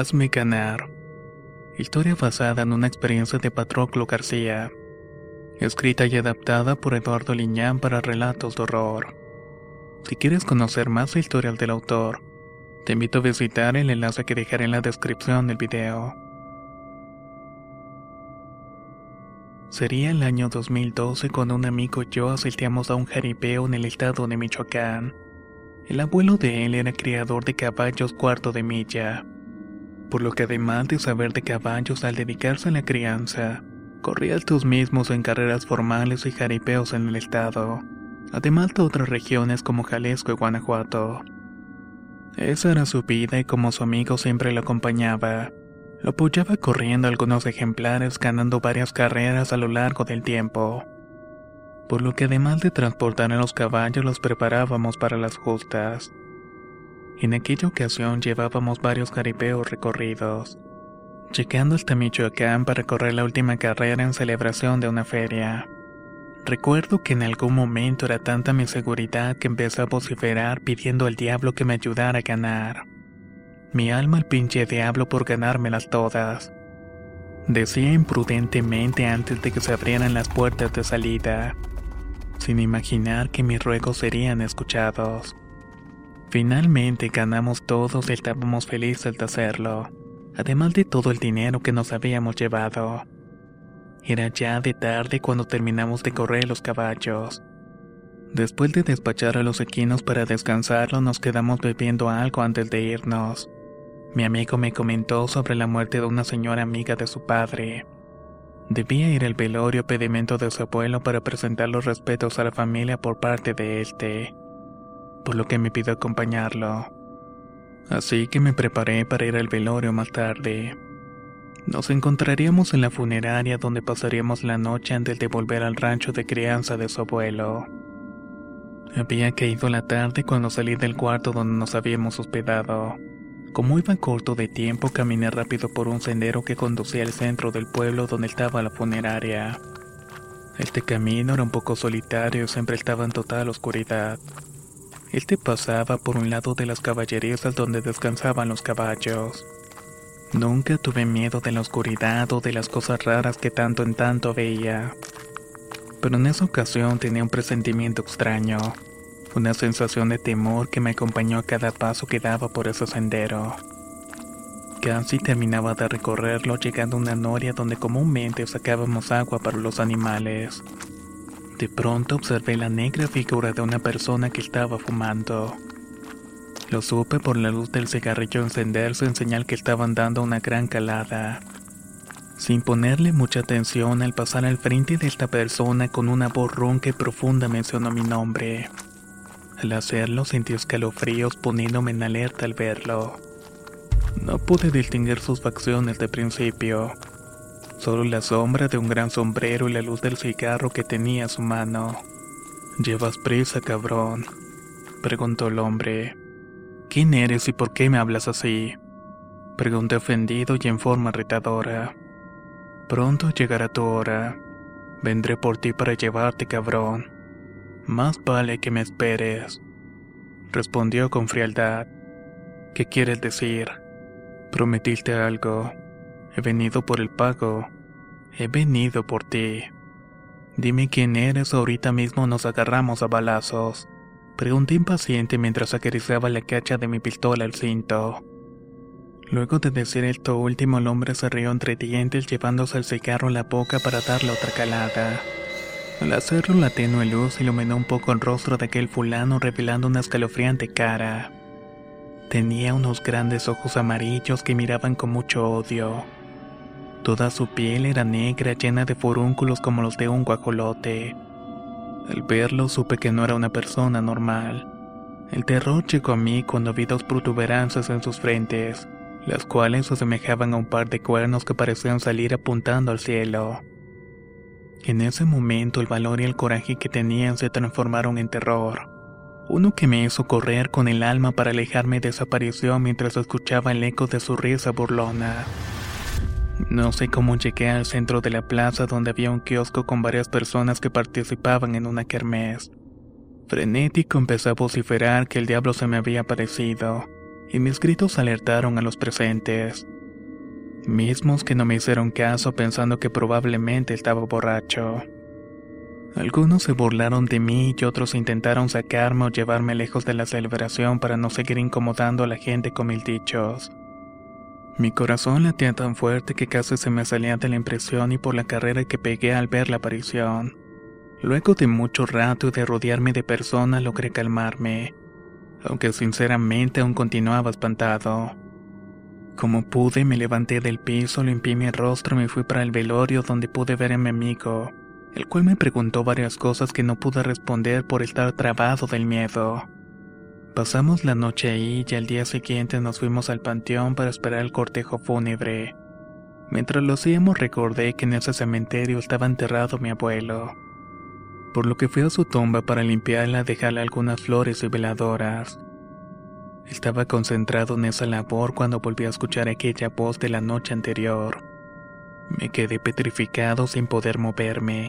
Hazme ganar. Historia basada en una experiencia de Patroclo García. Escrita y adaptada por Eduardo Liñán para relatos de horror. Si quieres conocer más la historia del autor, te invito a visitar el enlace que dejaré en la descripción del video. Sería el año 2012 cuando un amigo y yo asistíamos a un jaripeo en el estado de Michoacán. El abuelo de él era criador de caballos cuarto de milla por lo que además de saber de caballos al dedicarse a la crianza, corría estos mismos en carreras formales y jaripeos en el estado, además de otras regiones como Jalisco y Guanajuato. Esa era su vida y como su amigo siempre lo acompañaba, lo apoyaba corriendo algunos ejemplares ganando varias carreras a lo largo del tiempo. Por lo que además de transportar a los caballos los preparábamos para las justas. En aquella ocasión llevábamos varios jaripeos recorridos, llegando hasta Michoacán para correr la última carrera en celebración de una feria. Recuerdo que en algún momento era tanta mi seguridad que empecé a vociferar pidiendo al diablo que me ayudara a ganar. Mi alma al pinche diablo por ganármelas todas. Decía imprudentemente antes de que se abrieran las puertas de salida, sin imaginar que mis ruegos serían escuchados. Finalmente ganamos todos y estábamos felices de hacerlo, además de todo el dinero que nos habíamos llevado. Era ya de tarde cuando terminamos de correr los caballos. Después de despachar a los equinos para descansarlo, nos quedamos bebiendo algo antes de irnos. Mi amigo me comentó sobre la muerte de una señora amiga de su padre. Debía ir al velorio pedimento de su abuelo para presentar los respetos a la familia por parte de este por lo que me pidió acompañarlo. Así que me preparé para ir al velorio más tarde. Nos encontraríamos en la funeraria donde pasaríamos la noche antes de volver al rancho de crianza de su abuelo. Había caído la tarde cuando salí del cuarto donde nos habíamos hospedado. Como iba corto de tiempo, caminé rápido por un sendero que conducía al centro del pueblo donde estaba la funeraria. Este camino era un poco solitario y siempre estaba en total oscuridad. Este pasaba por un lado de las caballerizas donde descansaban los caballos. Nunca tuve miedo de la oscuridad o de las cosas raras que tanto en tanto veía. Pero en esa ocasión tenía un presentimiento extraño, una sensación de temor que me acompañó a cada paso que daba por ese sendero. Casi terminaba de recorrerlo llegando a una noria donde comúnmente sacábamos agua para los animales. De pronto observé la negra figura de una persona que estaba fumando. Lo supe por la luz del cigarrillo encenderse en señal que estaban dando una gran calada. Sin ponerle mucha atención al pasar al frente de esta persona con una voz ronca y profunda mencionó mi nombre. Al hacerlo sentí escalofríos poniéndome en alerta al verlo. No pude distinguir sus facciones de principio solo la sombra de un gran sombrero y la luz del cigarro que tenía a su mano. ¿Llevas prisa, cabrón? preguntó el hombre. ¿Quién eres y por qué me hablas así? Pregunté ofendido y en forma retadora. Pronto llegará tu hora. Vendré por ti para llevarte, cabrón. Más vale que me esperes. Respondió con frialdad. ¿Qué quieres decir? Prometiste algo. He venido por el pago. He venido por ti. Dime quién eres ahorita mismo nos agarramos a balazos. Pregunté impaciente mientras acariciaba la cacha de mi pistola al cinto. Luego de decir esto último, el hombre se rió entre dientes llevándose el cigarro en la boca para darle otra calada. Al hacerlo, la tenue luz iluminó un poco el rostro de aquel fulano revelando una escalofriante cara. Tenía unos grandes ojos amarillos que miraban con mucho odio. Toda su piel era negra llena de forúnculos como los de un guajolote. Al verlo supe que no era una persona normal. El terror llegó a mí cuando vi dos protuberancias en sus frentes, las cuales se asemejaban a un par de cuernos que parecían salir apuntando al cielo. En ese momento el valor y el coraje que tenían se transformaron en terror. Uno que me hizo correr con el alma para alejarme desapareció mientras escuchaba el eco de su risa burlona. No sé cómo llegué al centro de la plaza donde había un kiosco con varias personas que participaban en una kermés. Frenético empecé a vociferar que el diablo se me había aparecido, y mis gritos alertaron a los presentes. Mismos que no me hicieron caso pensando que probablemente estaba borracho. Algunos se burlaron de mí y otros intentaron sacarme o llevarme lejos de la celebración para no seguir incomodando a la gente con mil dichos. Mi corazón latía tan fuerte que casi se me salía de la impresión y por la carrera que pegué al ver la aparición. Luego de mucho rato y de rodearme de personas logré calmarme, aunque sinceramente aún continuaba espantado. Como pude, me levanté del piso, limpié mi rostro y me fui para el velorio donde pude ver a mi amigo, el cual me preguntó varias cosas que no pude responder por estar trabado del miedo. Pasamos la noche ahí y al día siguiente nos fuimos al panteón para esperar el cortejo fúnebre. Mientras lo hacíamos recordé que en ese cementerio estaba enterrado mi abuelo. Por lo que fui a su tumba para limpiarla, dejarle algunas flores y veladoras. Estaba concentrado en esa labor cuando volví a escuchar aquella voz de la noche anterior. Me quedé petrificado sin poder moverme.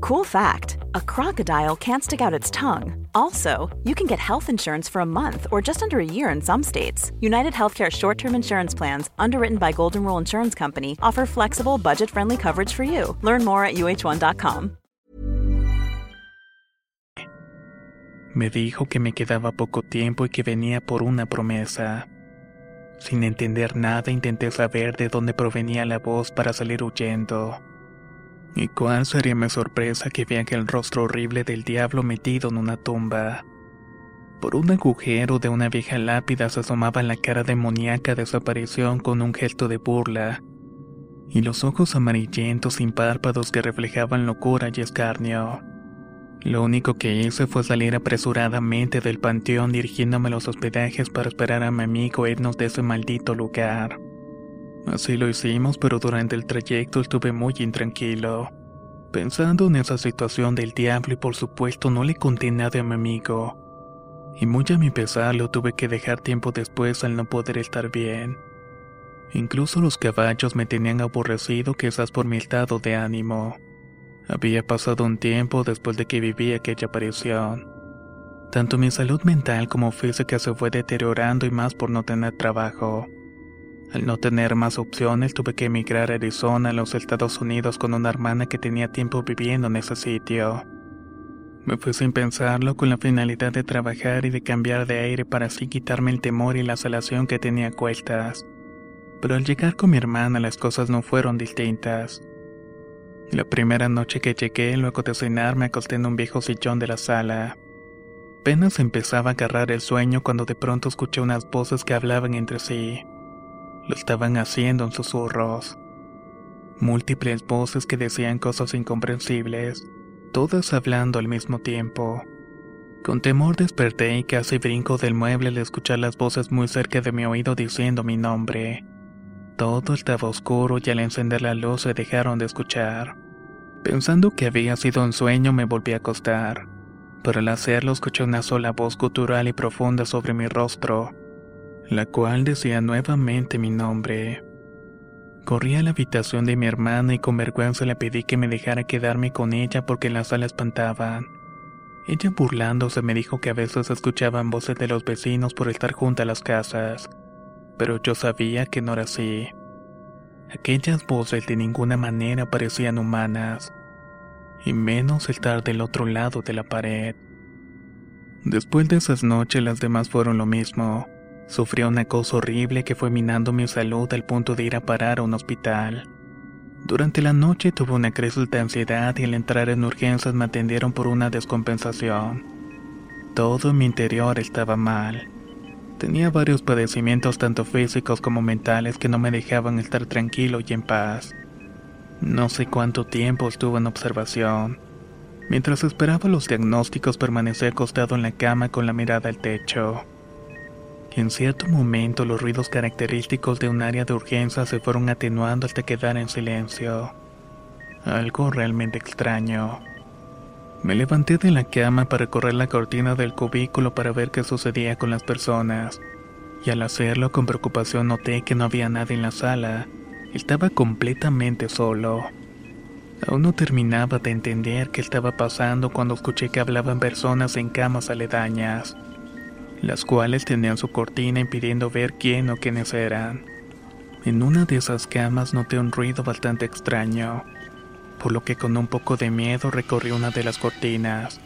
Cool fact a crocodile can't stick out its tongue. Also, you can get health insurance for a month or just under a year in some states. United Healthcare short term insurance plans, underwritten by Golden Rule Insurance Company, offer flexible, budget friendly coverage for you. Learn more at uh1.com. Me dijo que me quedaba poco tiempo y que venía por una promesa. Sin entender nada intenté saber de dónde provenía la voz para salir huyendo. ¿Y cuál sería mi sorpresa que vi aquel rostro horrible del diablo metido en una tumba? Por un agujero de una vieja lápida se asomaba la cara demoníaca de su aparición con un gesto de burla, y los ojos amarillentos sin párpados que reflejaban locura y escarnio. Lo único que hice fue salir apresuradamente del panteón dirigiéndome a los hospedajes para esperar a mi amigo irnos de ese maldito lugar. Así lo hicimos, pero durante el trayecto estuve muy intranquilo, pensando en esa situación del diablo y por supuesto no le conté nada a mi amigo. Y muy a mi pesar lo tuve que dejar tiempo después al no poder estar bien. Incluso los caballos me tenían aborrecido quizás por mi estado de ánimo. Había pasado un tiempo después de que viví aquella aparición. Tanto mi salud mental como física se fue deteriorando y más por no tener trabajo. Al no tener más opciones tuve que emigrar a Arizona, a los Estados Unidos, con una hermana que tenía tiempo viviendo en ese sitio. Me fui sin pensarlo con la finalidad de trabajar y de cambiar de aire para así quitarme el temor y la salación que tenía a cuestas. Pero al llegar con mi hermana las cosas no fueron distintas. La primera noche que llegué, luego de cenar, me acosté en un viejo sillón de la sala. Apenas empezaba a agarrar el sueño cuando de pronto escuché unas voces que hablaban entre sí. Lo estaban haciendo en susurros. Múltiples voces que decían cosas incomprensibles, todas hablando al mismo tiempo. Con temor desperté y casi brinco del mueble al escuchar las voces muy cerca de mi oído diciendo mi nombre. Todo estaba oscuro y al encender la luz se dejaron de escuchar. Pensando que había sido un sueño me volví a acostar, pero al hacerlo escuché una sola voz gutural y profunda sobre mi rostro, la cual decía nuevamente mi nombre. Corrí a la habitación de mi hermana y con vergüenza le pedí que me dejara quedarme con ella porque la sala espantaban. Ella burlándose me dijo que a veces escuchaban voces de los vecinos por estar junto a las casas pero yo sabía que no era así. Aquellas voces de ninguna manera parecían humanas, y menos estar del otro lado de la pared. Después de esas noches las demás fueron lo mismo. Sufrí una cosa horrible que fue minando mi salud al punto de ir a parar a un hospital. Durante la noche tuve una crisis de ansiedad y al entrar en urgencias me atendieron por una descompensación. Todo mi interior estaba mal. Tenía varios padecimientos tanto físicos como mentales que no me dejaban estar tranquilo y en paz. No sé cuánto tiempo estuve en observación. Mientras esperaba los diagnósticos permanecí acostado en la cama con la mirada al techo. En cierto momento los ruidos característicos de un área de urgencia se fueron atenuando hasta quedar en silencio. Algo realmente extraño. Me levanté de la cama para correr la cortina del cubículo para ver qué sucedía con las personas, y al hacerlo con preocupación noté que no había nadie en la sala, estaba completamente solo. Aún no terminaba de entender qué estaba pasando cuando escuché que hablaban personas en camas aledañas, las cuales tenían su cortina impidiendo ver quién o quiénes eran. En una de esas camas noté un ruido bastante extraño por lo que con un poco de miedo recorrí una de las cortinas.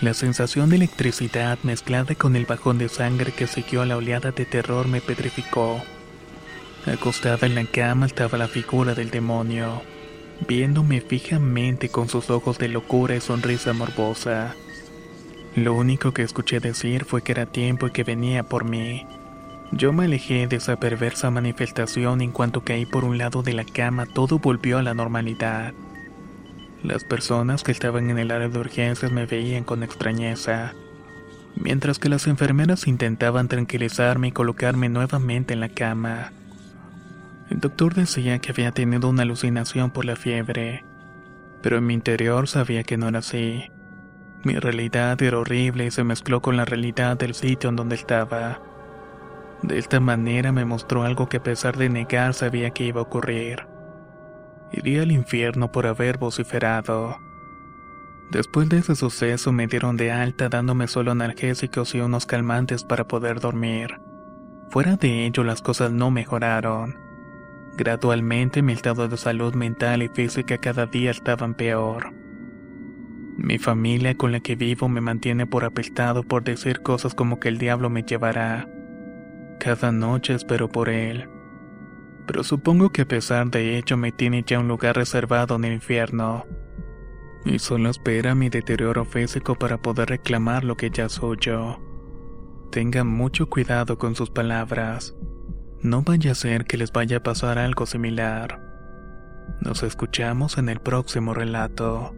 La sensación de electricidad mezclada con el bajón de sangre que siguió a la oleada de terror me petrificó. Acostada en la cama estaba la figura del demonio, viéndome fijamente con sus ojos de locura y sonrisa morbosa. Lo único que escuché decir fue que era tiempo y que venía por mí. Yo me alejé de esa perversa manifestación en cuanto caí por un lado de la cama todo volvió a la normalidad. Las personas que estaban en el área de urgencias me veían con extrañeza, mientras que las enfermeras intentaban tranquilizarme y colocarme nuevamente en la cama. El doctor decía que había tenido una alucinación por la fiebre, pero en mi interior sabía que no era así. Mi realidad era horrible y se mezcló con la realidad del sitio en donde estaba. De esta manera me mostró algo que a pesar de negar sabía que iba a ocurrir. Iría al infierno por haber vociferado. Después de ese suceso me dieron de alta dándome solo analgésicos y unos calmantes para poder dormir. Fuera de ello las cosas no mejoraron. Gradualmente mi estado de salud mental y física cada día estaban peor. Mi familia con la que vivo me mantiene por apestado por decir cosas como que el diablo me llevará. Cada noche espero por él. Pero supongo que a pesar de ello me tiene ya un lugar reservado en el infierno. Y solo espera mi deterioro físico para poder reclamar lo que ya soy yo. Tengan mucho cuidado con sus palabras. No vaya a ser que les vaya a pasar algo similar. Nos escuchamos en el próximo relato.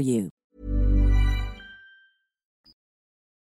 for you.